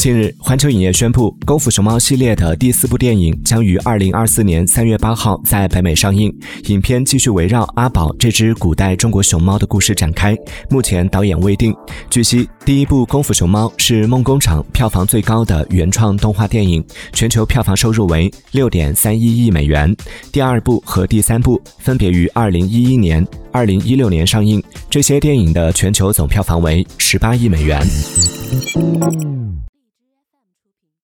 近日环球影业宣布功夫熊猫系列的第四部电影将于二零二四年三月八号在北美上映影片继续围绕阿宝这只古代中国熊猫的故事展开目前导演未定。据悉第一部功夫熊猫是梦工厂票房最高的原创动画电影全球票房收入为六点三一亿美元。第二部和第三部分别于二零一一年二零一六年上映这些电影的全球总票房为十八亿美元。